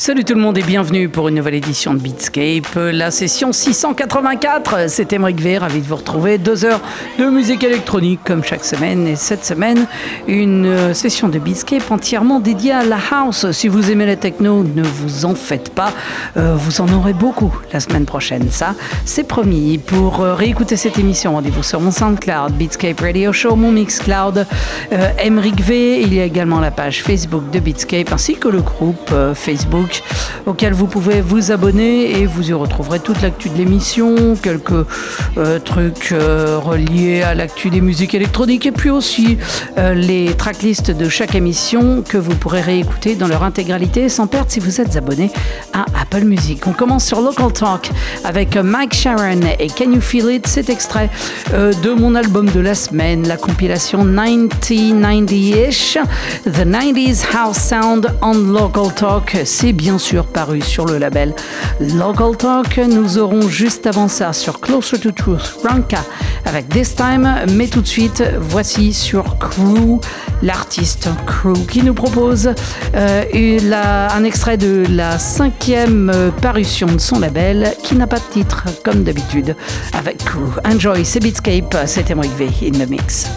Salut tout le monde et bienvenue pour une nouvelle édition de Beatscape, la session 684. C'est Emric V, ravi de vous retrouver. Deux heures de musique électronique comme chaque semaine. Et cette semaine, une euh, session de Beatscape entièrement dédiée à la house. Si vous aimez la techno, ne vous en faites pas. Euh, vous en aurez beaucoup la semaine prochaine. Ça, c'est promis. Pour euh, réécouter cette émission, rendez-vous sur mon SoundCloud, Beatscape Radio Show, mon Mixcloud, euh, Emric V. Il y a également la page Facebook de Beatscape ainsi que le groupe Facebook auquel vous pouvez vous abonner et vous y retrouverez toute l'actu de l'émission, quelques euh, trucs euh, reliés à l'actu des musiques électroniques et puis aussi euh, les tracklists de chaque émission que vous pourrez réécouter dans leur intégralité sans perdre si vous êtes abonné à Apple Music. On commence sur Local Talk avec Mike Sharon et Can You Feel It? Cet extrait de mon album de la semaine, la compilation 90-90ish, The 90s House Sound on Local Talk. C'est bien sûr paru sur le label Local Talk. Nous aurons juste avant ça sur Closer to Truth Ranka avec This Time, mais tout de suite, voici sur Crew, l'artiste Crew qui nous propose euh, un extrait de la cinquième euh, parution de son label qui n'a pas de titre comme d'habitude avec Crew. Enjoy, c'est Beatscape, c'était V in the mix.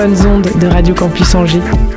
Bonnes ondes de Radio Campus Angers.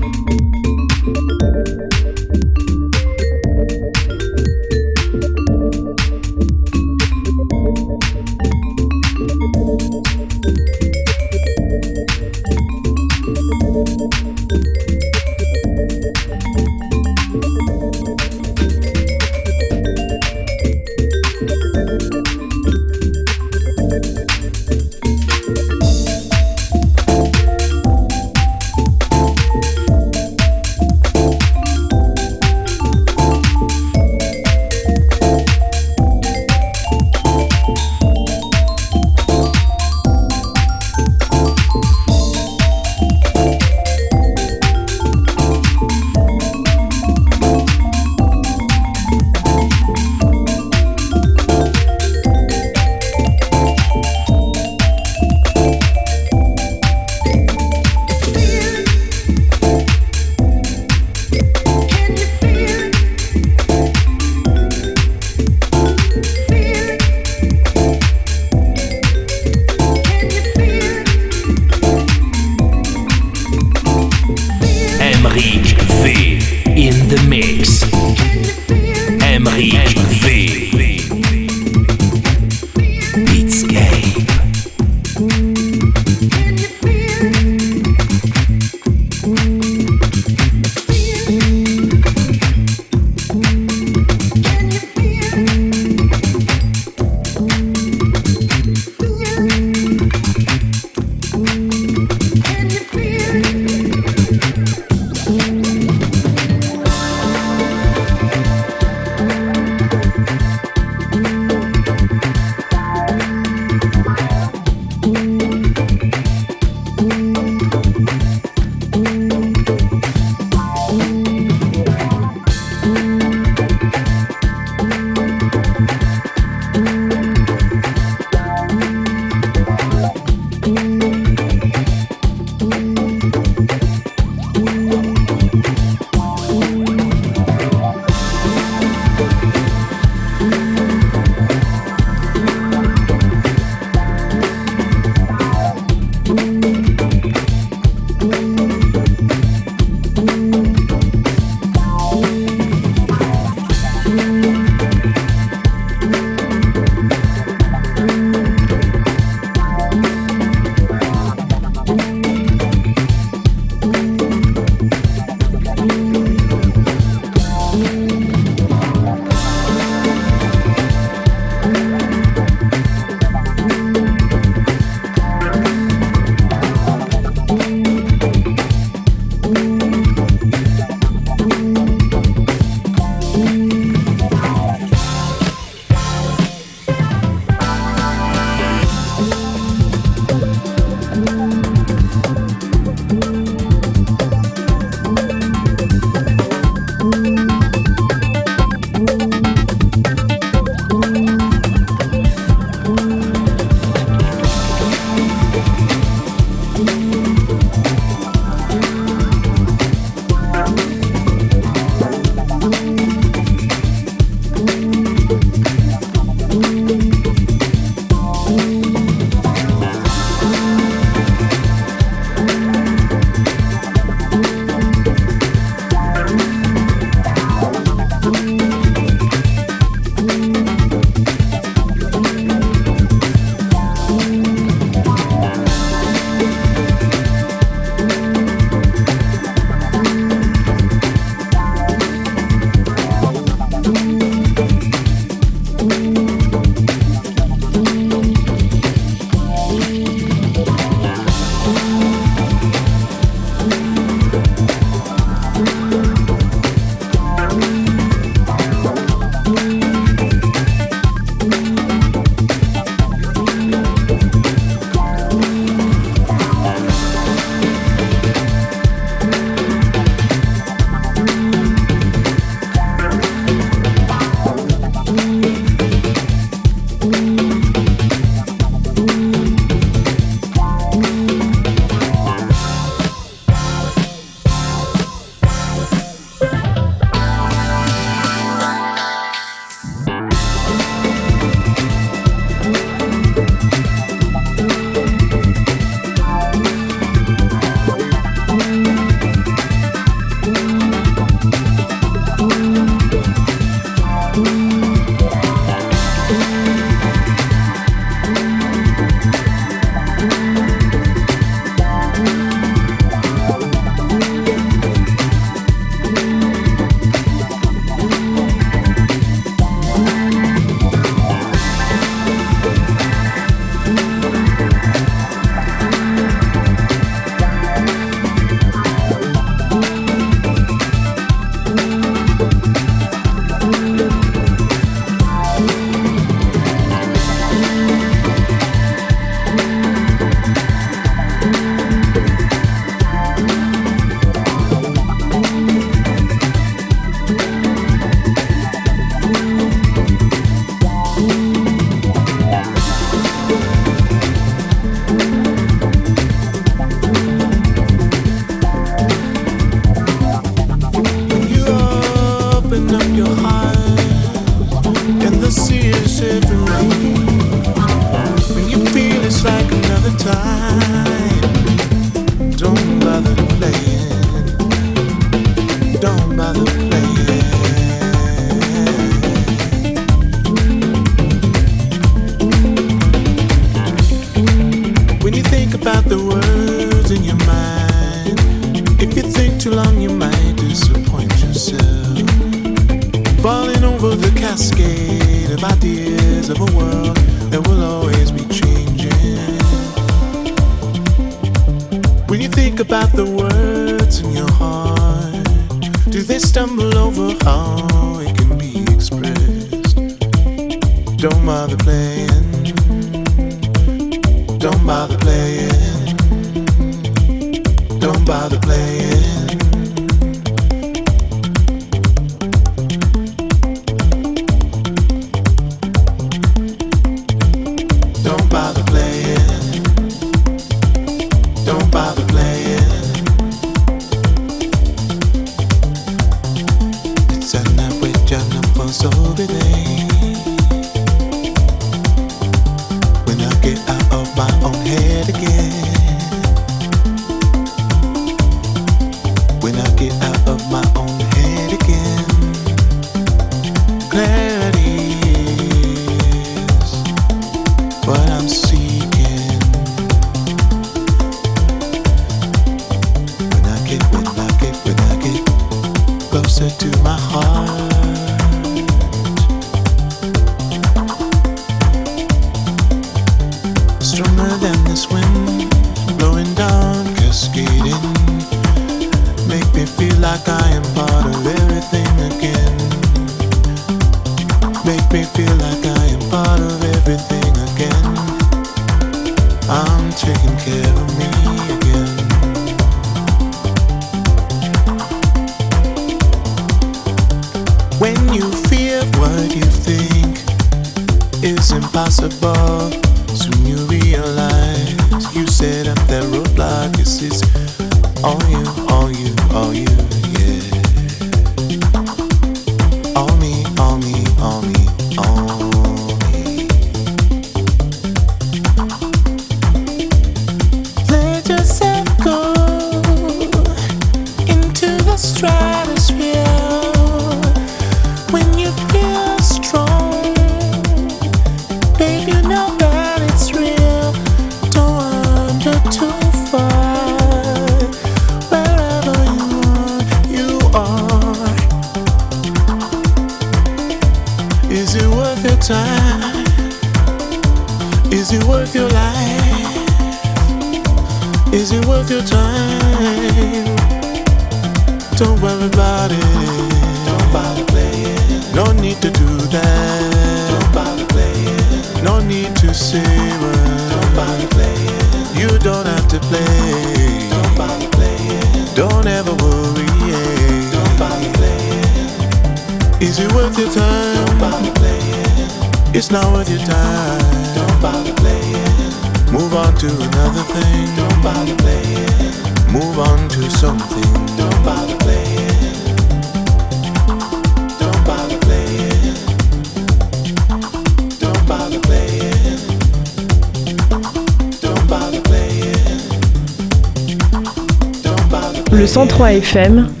FM,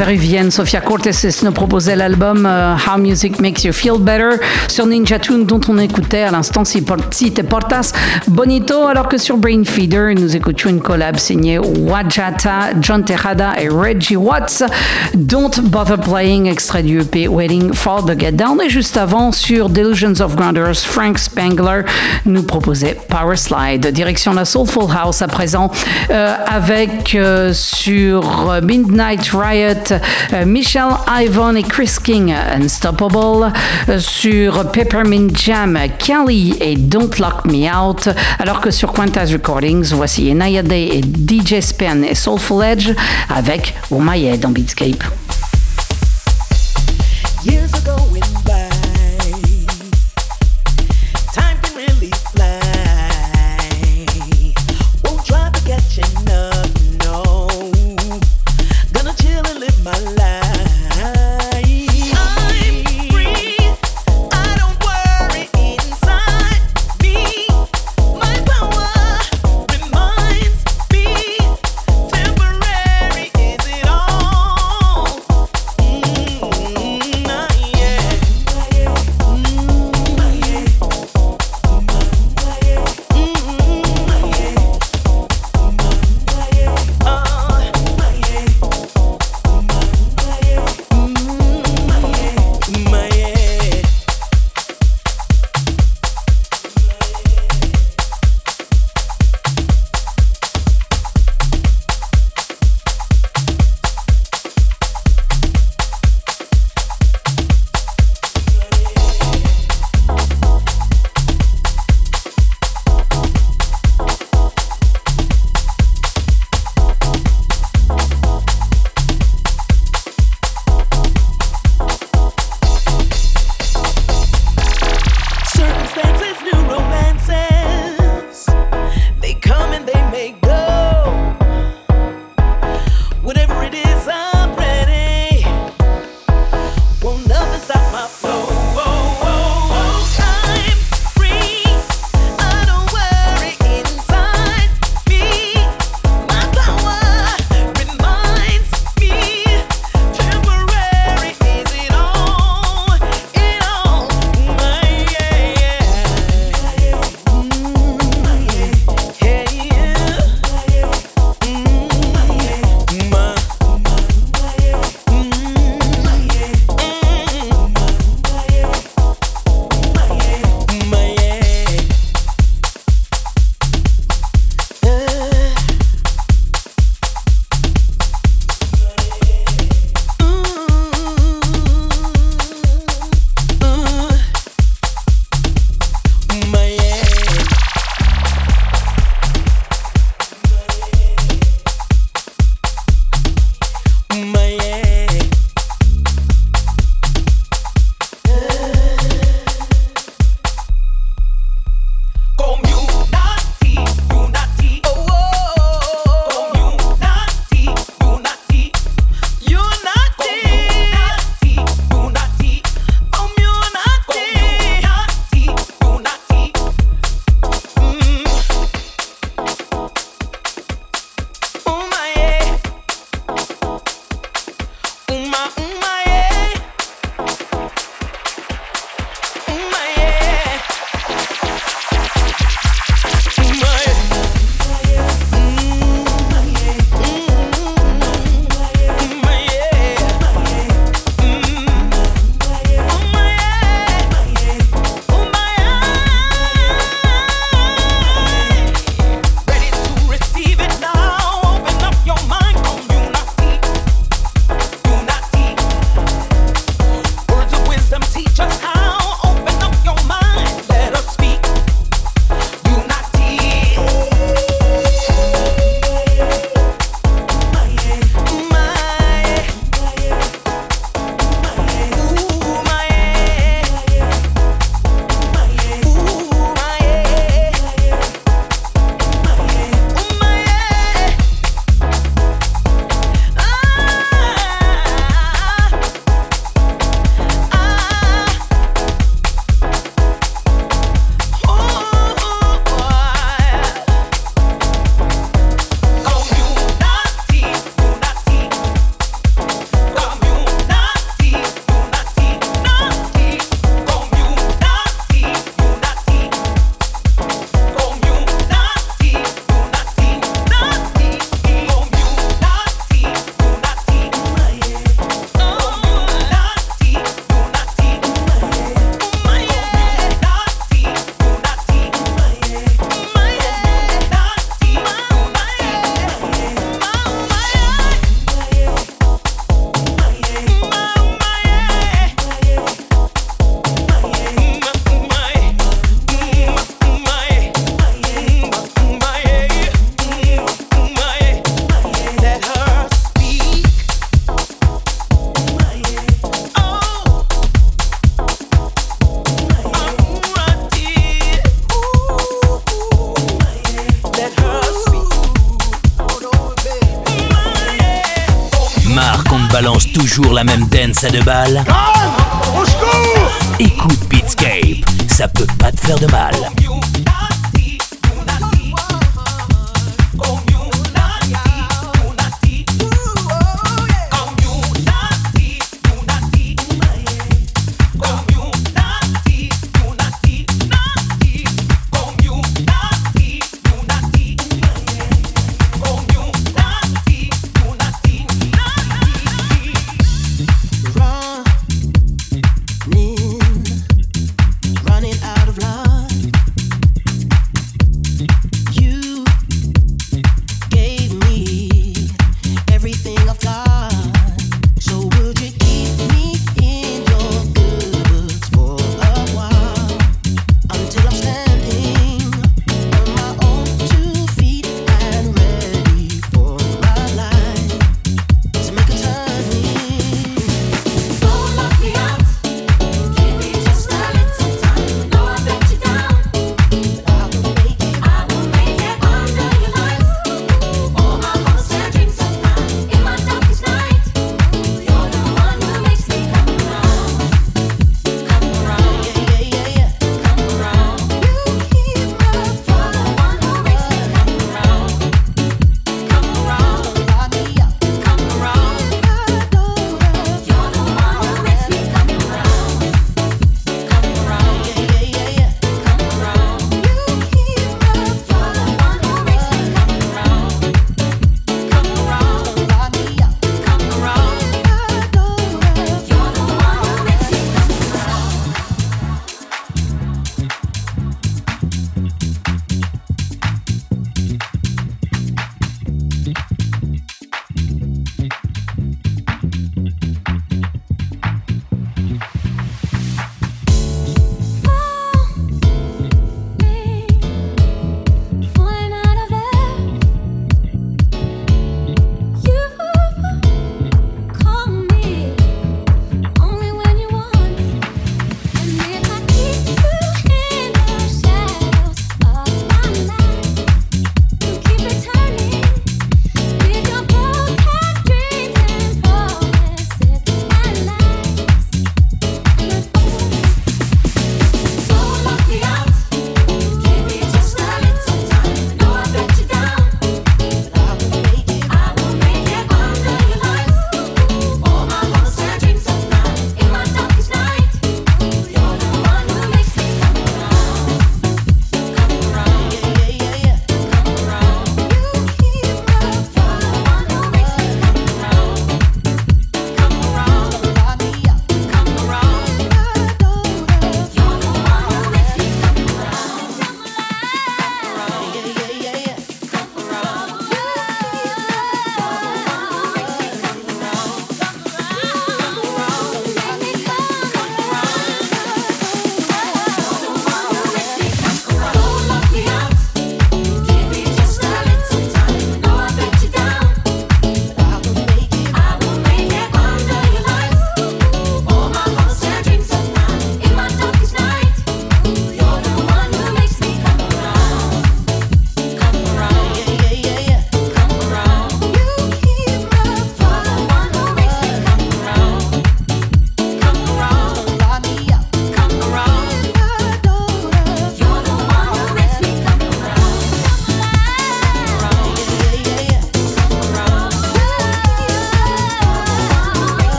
péruvienne Sofia Cortés nous proposait l'album euh, How Music Makes You Feel Better sur Ninja Tune dont on écoutait à l'instant Si Te Portas Bonito alors que sur Brain Feeder nous écoutions une collab signée Wajata, John Tejada et Reggie Watts Don't Bother Playing extrait du EP Waiting for the Get Down. Et juste avant sur Delusions of Grounders Frank Spangler nous proposait Power Slide. Direction la Soulful House à présent euh, avec euh, sur Midnight Riot euh, Michelle Ivan et Chris King Unstoppable sur Peppermint Jam Kelly et Don't Lock Me Out alors que sur Quantas Recordings voici Naya Day et DJ Span et Soulful Edge avec Head en Beatscape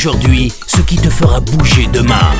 aujourd'hui ce qui te fera bouger demain.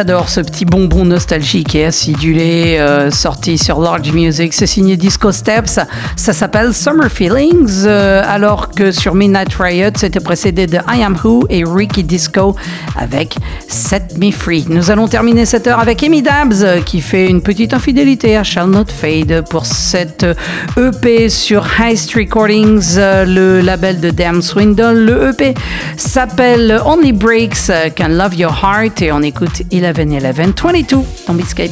J'adore ce petit bonbon nostalgique et acidulé euh, sorti sur Large Music. C'est signé Disco Steps. Ça s'appelle Summer Feelings. euh, alors que sur Midnight Riot, c'était précédé de I Am Who et Ricky Disco avec Set Me Free. Nous allons terminer cette heure avec Amy Dabs qui fait une petite infidélité à Shall Not Fade pour cette EP sur Heist Recordings, le label de Damn Swindle. Le EP s'appelle Only Breaks Can Love Your Heart et on écoute 11-11 22 dans Beatscape.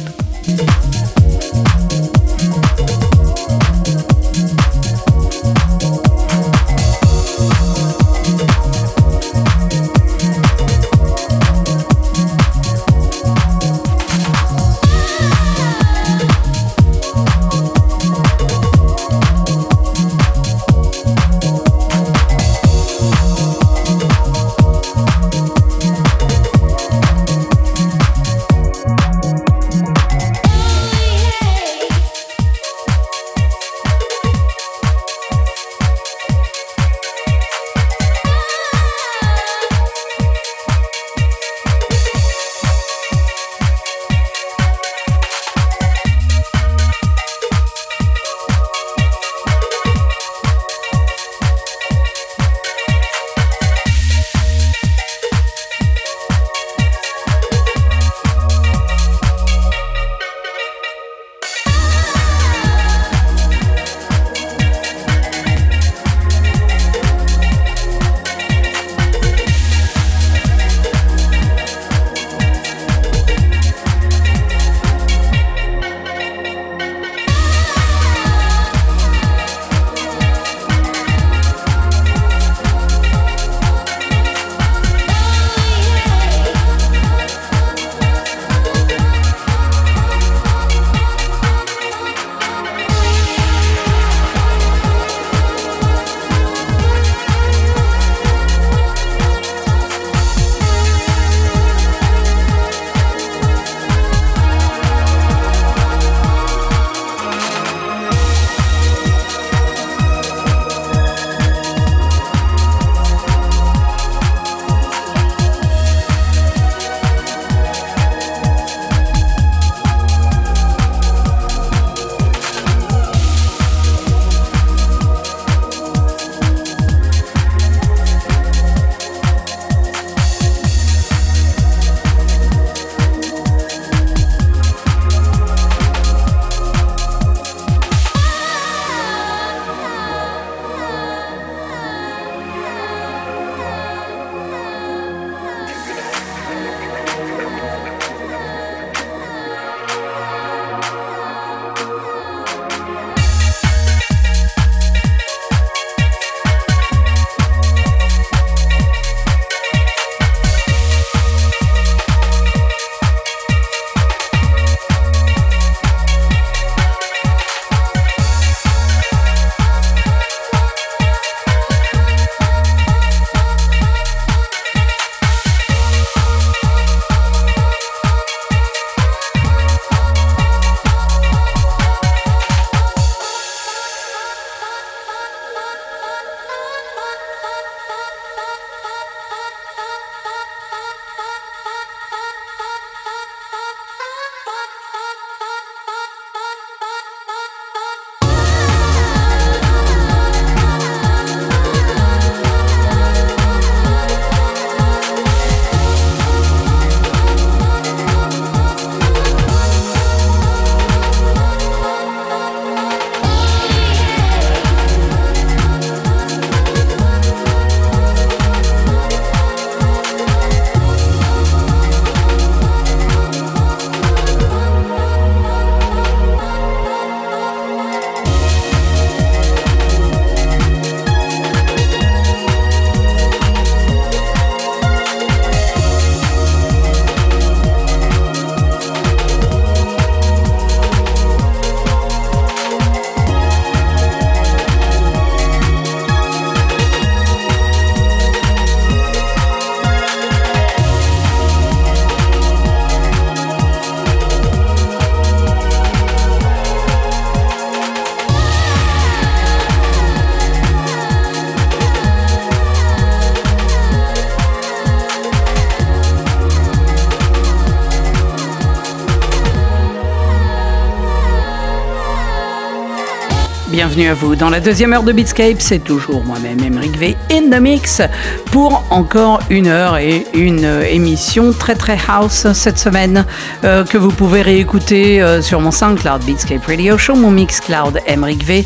Bienvenue à vous. Dans la deuxième heure de Beatscape, c'est toujours moi-même, Emric V, in the mix, pour encore une heure et une euh, émission très très house cette semaine, euh, que vous pouvez réécouter euh, sur mon SoundCloud Beatscape Radio Show, mon Mixcloud Emric V,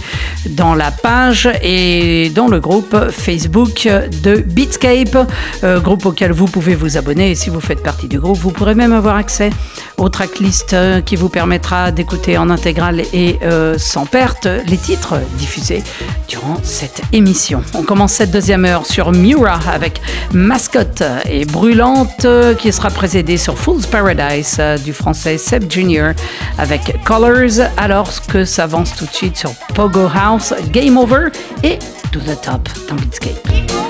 dans la page et dans le groupe Facebook de Beatscape, groupe auquel vous pouvez vous abonner. Et si vous faites partie du groupe, vous pourrez même avoir accès tracklist euh, qui vous permettra d'écouter en intégrale et euh, sans perte les titres diffusés durant cette émission. On commence cette deuxième heure sur Mura avec Mascotte et Brûlante qui sera précédée sur Fool's Paradise euh, du français Seb Junior avec Colors alors que s'avance tout de suite sur Pogo House, Game Over et To the Top dans Beatscape.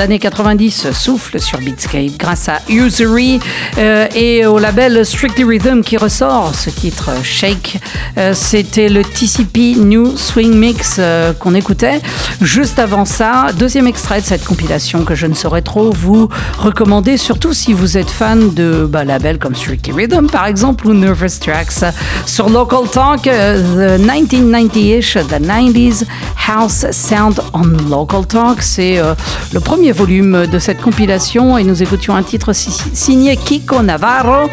D'années 90 souffle sur Beatscape grâce à Usury euh, et au label Strictly Rhythm qui ressort ce titre Shake. Euh, C'était le TCP New Swing Mix euh, qu'on écoutait. Juste avant ça, deuxième extrait de cette compilation que je ne saurais trop vous recommander, surtout si vous êtes fan de bah, labels comme Strictly Rhythm par exemple ou Nervous Tracks. Sur Local Talk, The 1990-ish, The 90s House Sound on Local Talk, c'est euh, le premier volume de cette compilation et nous écoutions un titre si- signé Kiko Navarro.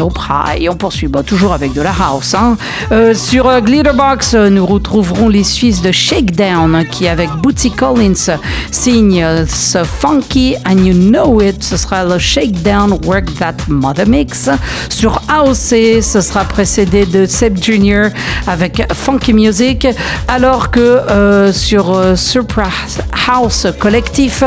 High. On poursuit bah, toujours avec de la house. hein. Euh, sur euh, Glitterbox, euh, nous retrouverons les Suisses de Shakedown qui, avec Bootsy Collins, signe euh, ce funky and you know it. Ce sera le Shakedown Work That Mother Mix. Sur AOC, ce sera précédé de Seb Jr. avec Funky Music. Alors que euh, sur Surprise House Collectif,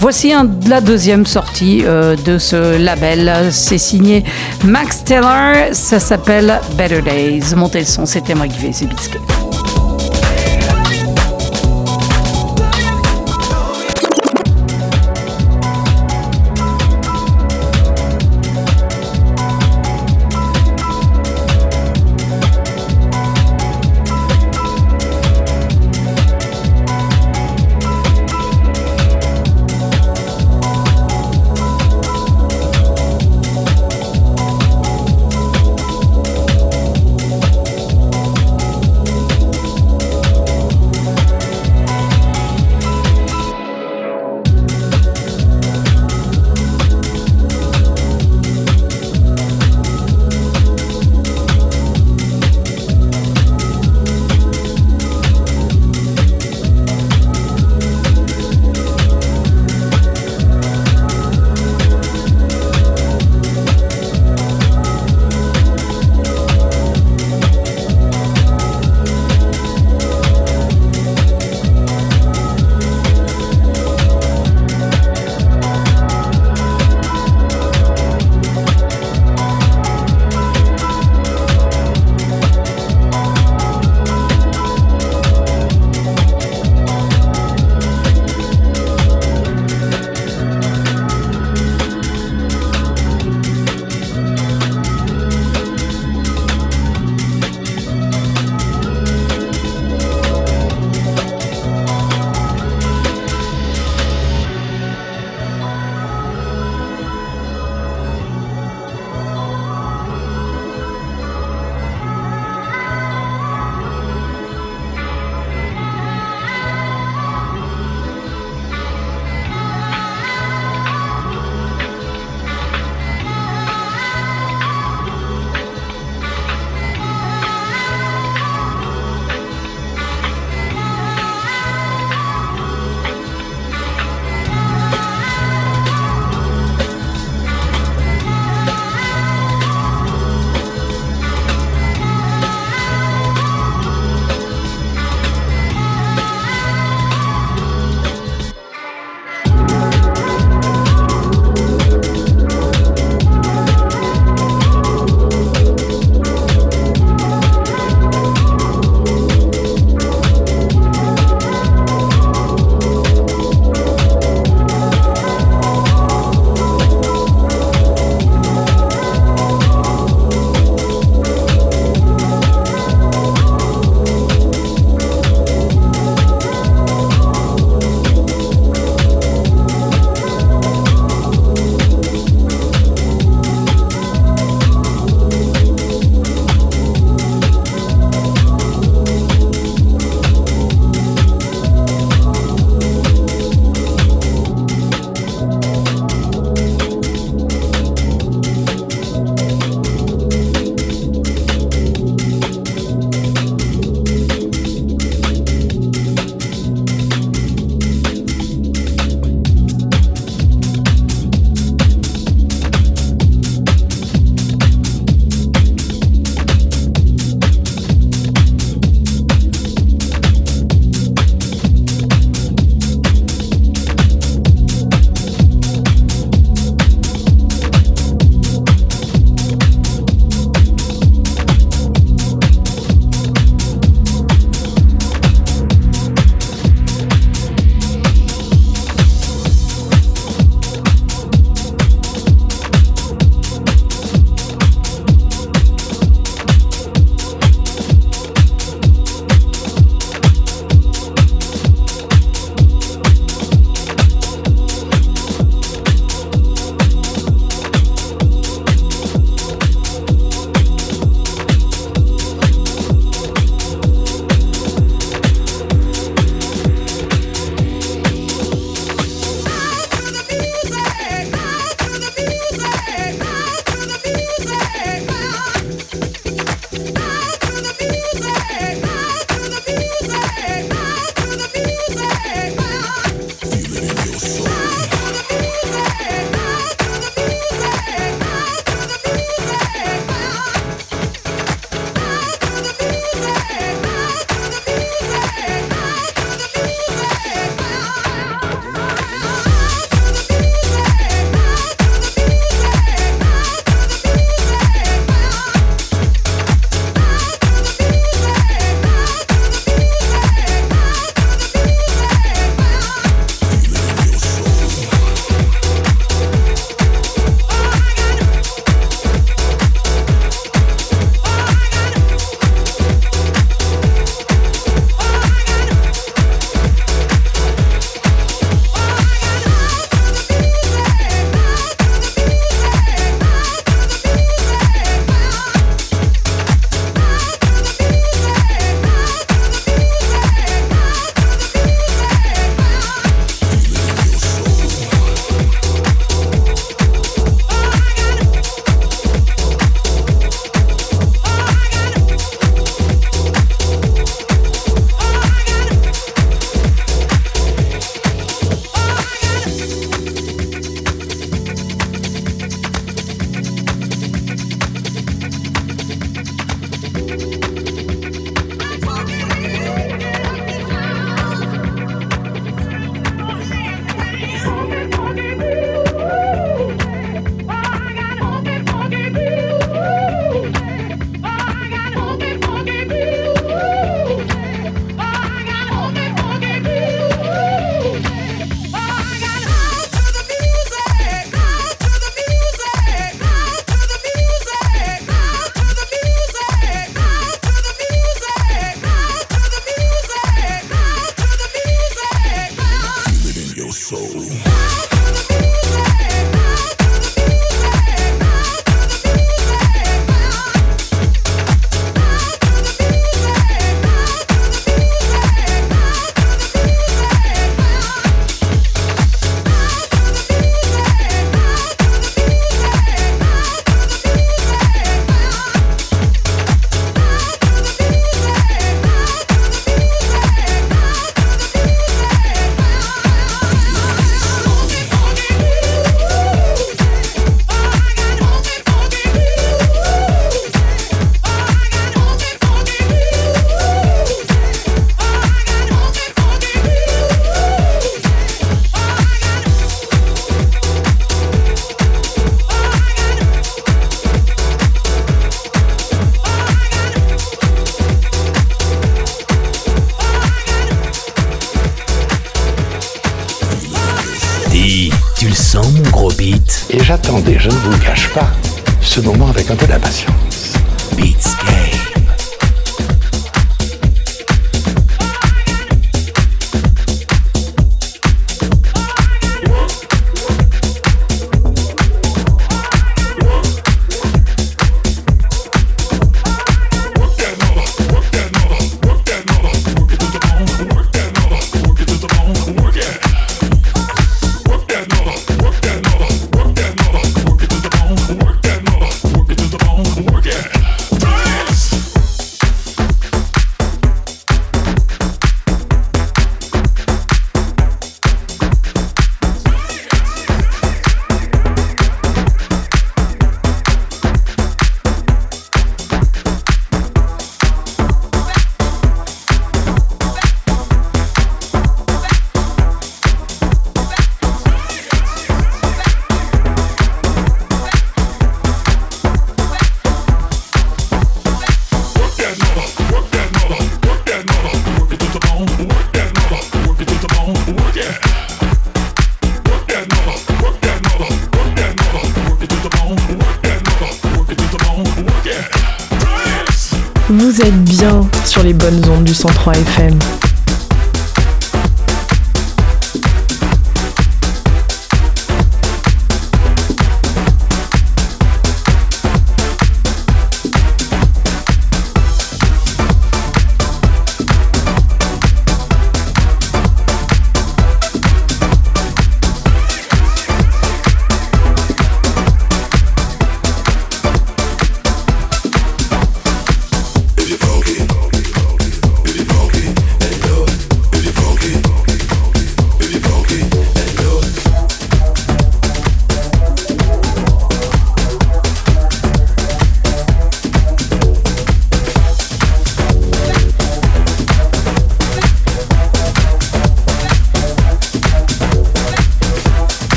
voici un- la deuxième sortie de ce label. C'est signé Max Taylor. Ça s'appelle Better Days. Montez le son, c'était moi qui vais, j'attendais, je ne vous cache pas, ce moment avec un peu d'impatience.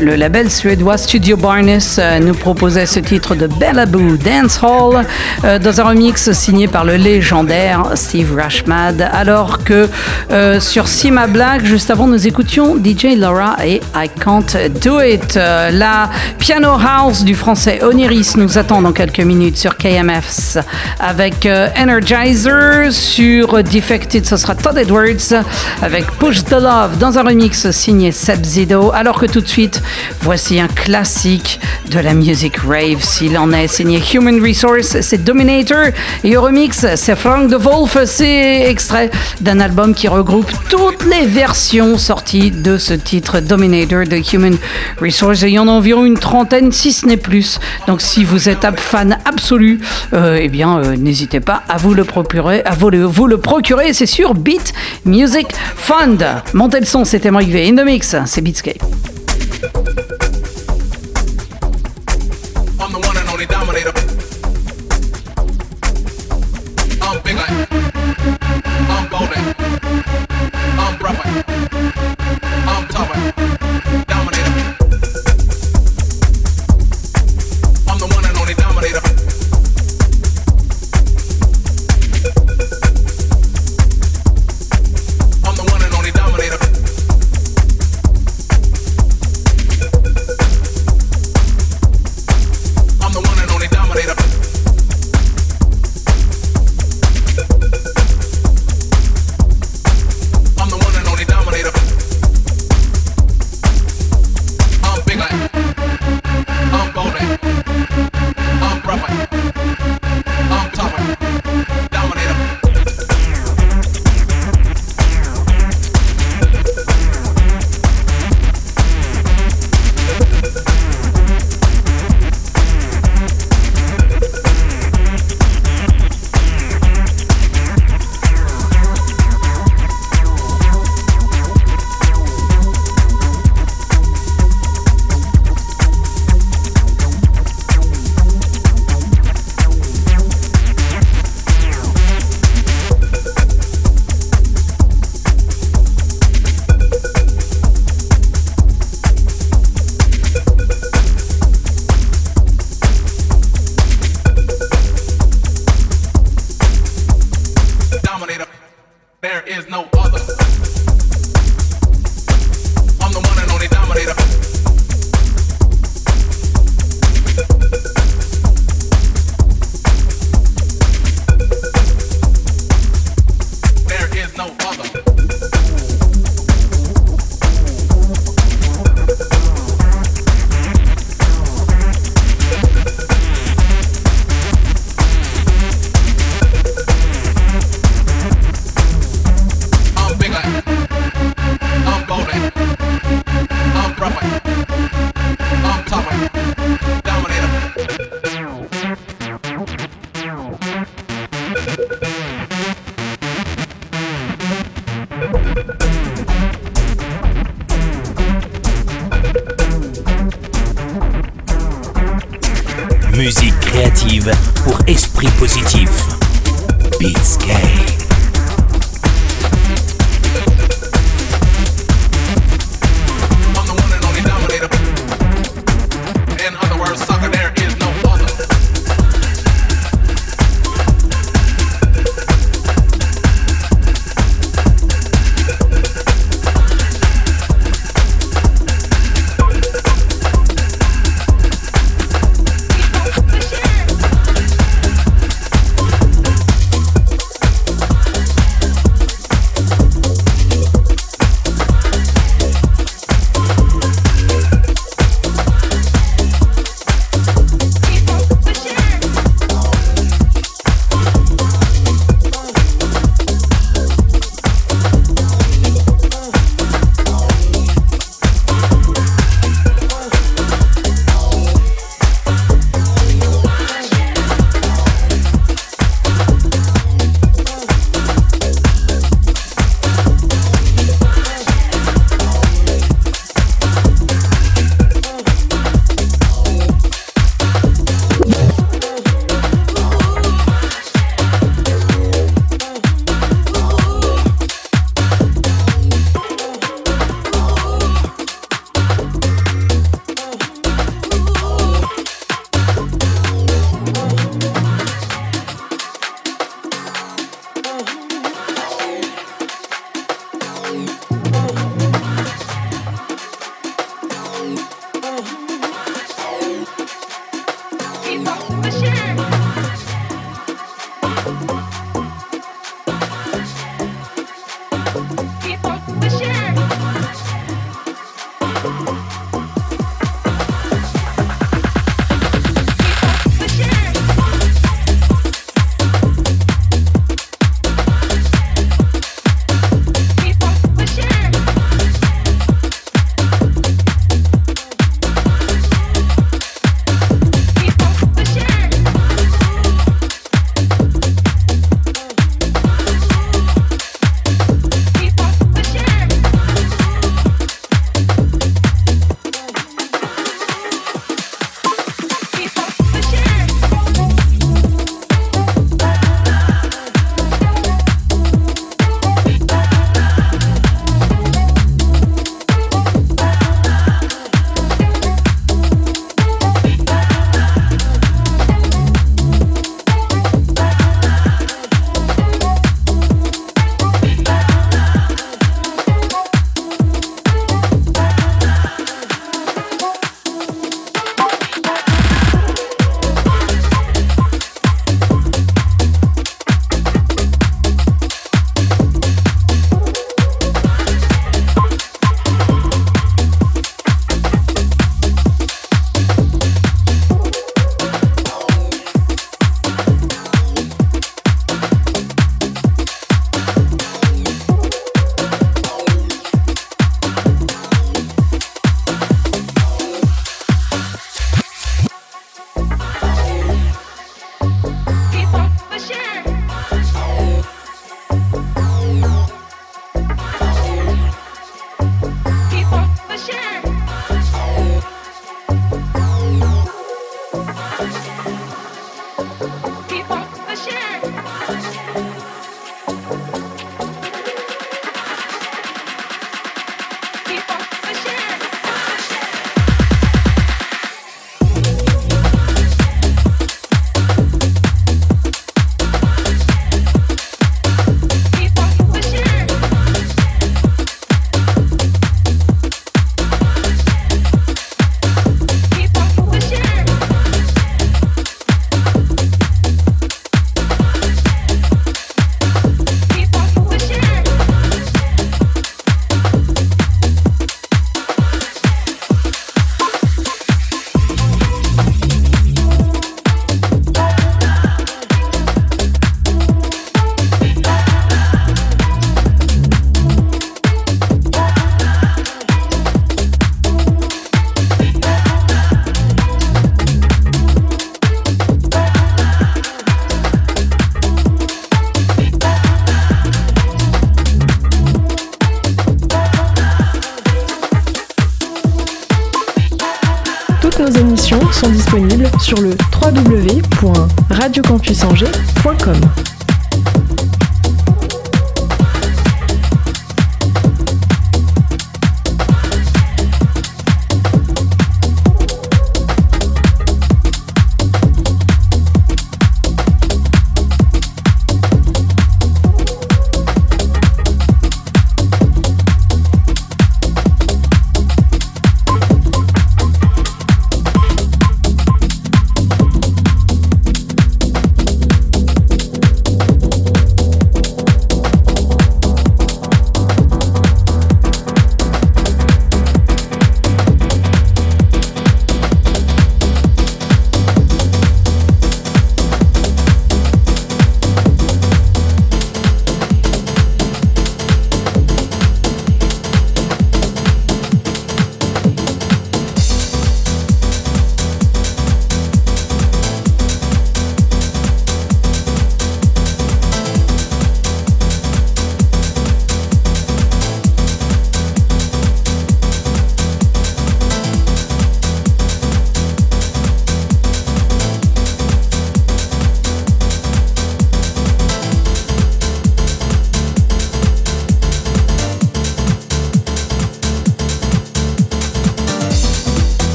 Le label suédois Studio Barnes euh, nous proposait ce titre de Bellaboo Dance Hall euh, dans un remix signé par le légendaire Steve Rashmad. Alors que euh, sur Sima Black, juste avant, nous écoutions DJ Laura et I Can't Do It. La piano house du français Oniris nous attend dans quelques minutes sur KMFs avec Energizer. Sur Defected, ce sera Todd Edwards avec Push the Love dans un remix signé Seb Zido. Alors que tout de suite, voici un classique de la musique rave, s'il en est, signé Human Resource, c'est Dominator. Et au remix, c'est Frank de Wolf, c'est extrait d'un album qui regroupe toutes les versions sorties de ce titre Dominator de Human Resource. Et il y en a environ une trentaine, si ce n'est plus. Donc si vous êtes un fan absolu, euh, eh bien euh, n'hésitez pas à vous le procurer, à vous le, vous le procurer. C'est sur Beat Music Fund. Montez le son, c'était Mike V. In the mix, c'est Beatscape.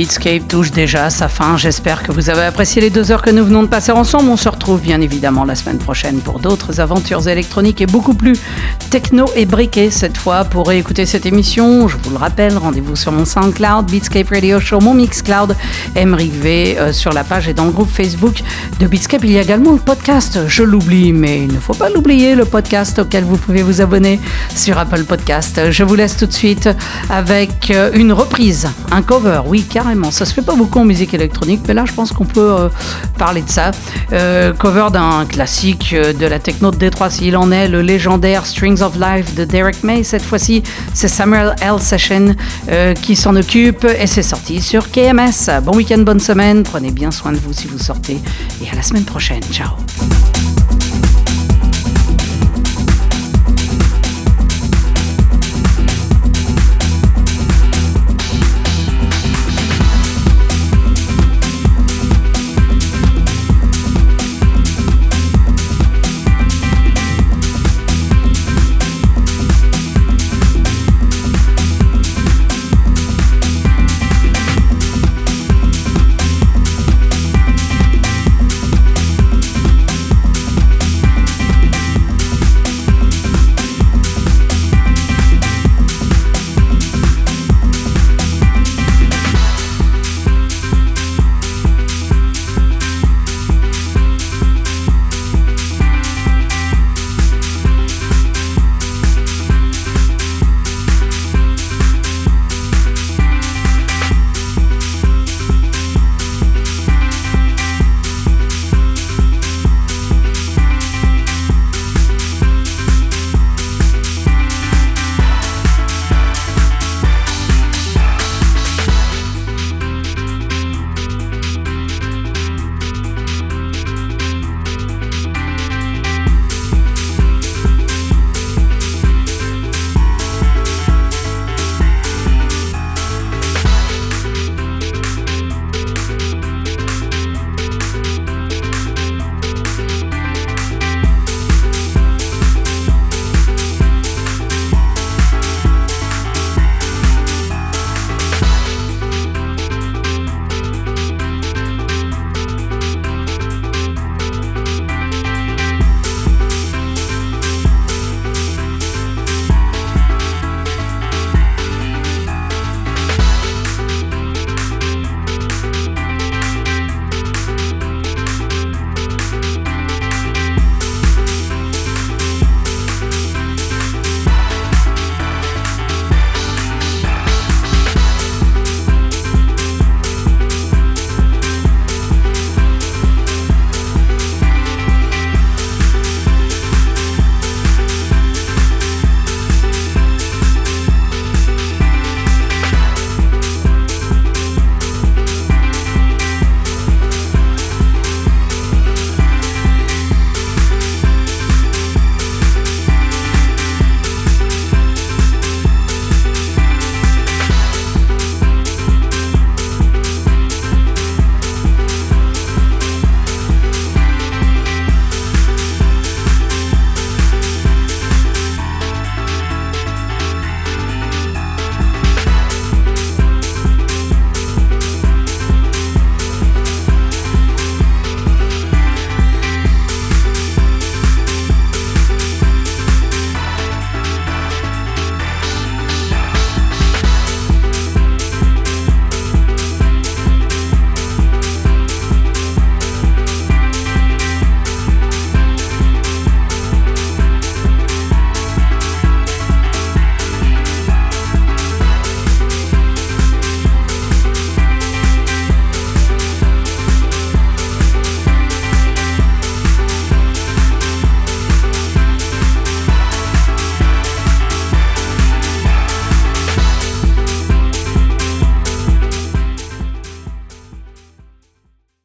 Beatscape touche déjà sa fin. J'espère que vous avez apprécié les deux heures que nous venons de passer ensemble. On se retrouve bien évidemment la semaine prochaine pour d'autres aventures électroniques et beaucoup plus techno et briquées cette fois. Pour réécouter cette émission, je vous le rappelle, rendez-vous sur mon SoundCloud, Beatscape Radio Show, mon Mixcloud, Emric V euh, sur la page et dans le groupe Facebook de Beatscape. Il y a également le podcast, je l'oublie, mais il ne faut pas l'oublier, le podcast auquel vous pouvez vous abonner sur Apple Podcast. Je vous laisse tout de suite avec euh, une reprise, un cover, oui carrément. Ça se fait pas beaucoup en musique électronique, mais là je pense qu'on peut euh, parler de ça. Euh, cover d'un classique euh, de la techno de Détroit s'il en est, le légendaire Strings of Life de Derek May. Cette fois-ci, c'est Samuel L. Session qui s'en occupe et c'est sorti sur KMS. Bon week-end, bonne semaine, prenez bien soin de vous si vous sortez et à la semaine prochaine. Ciao.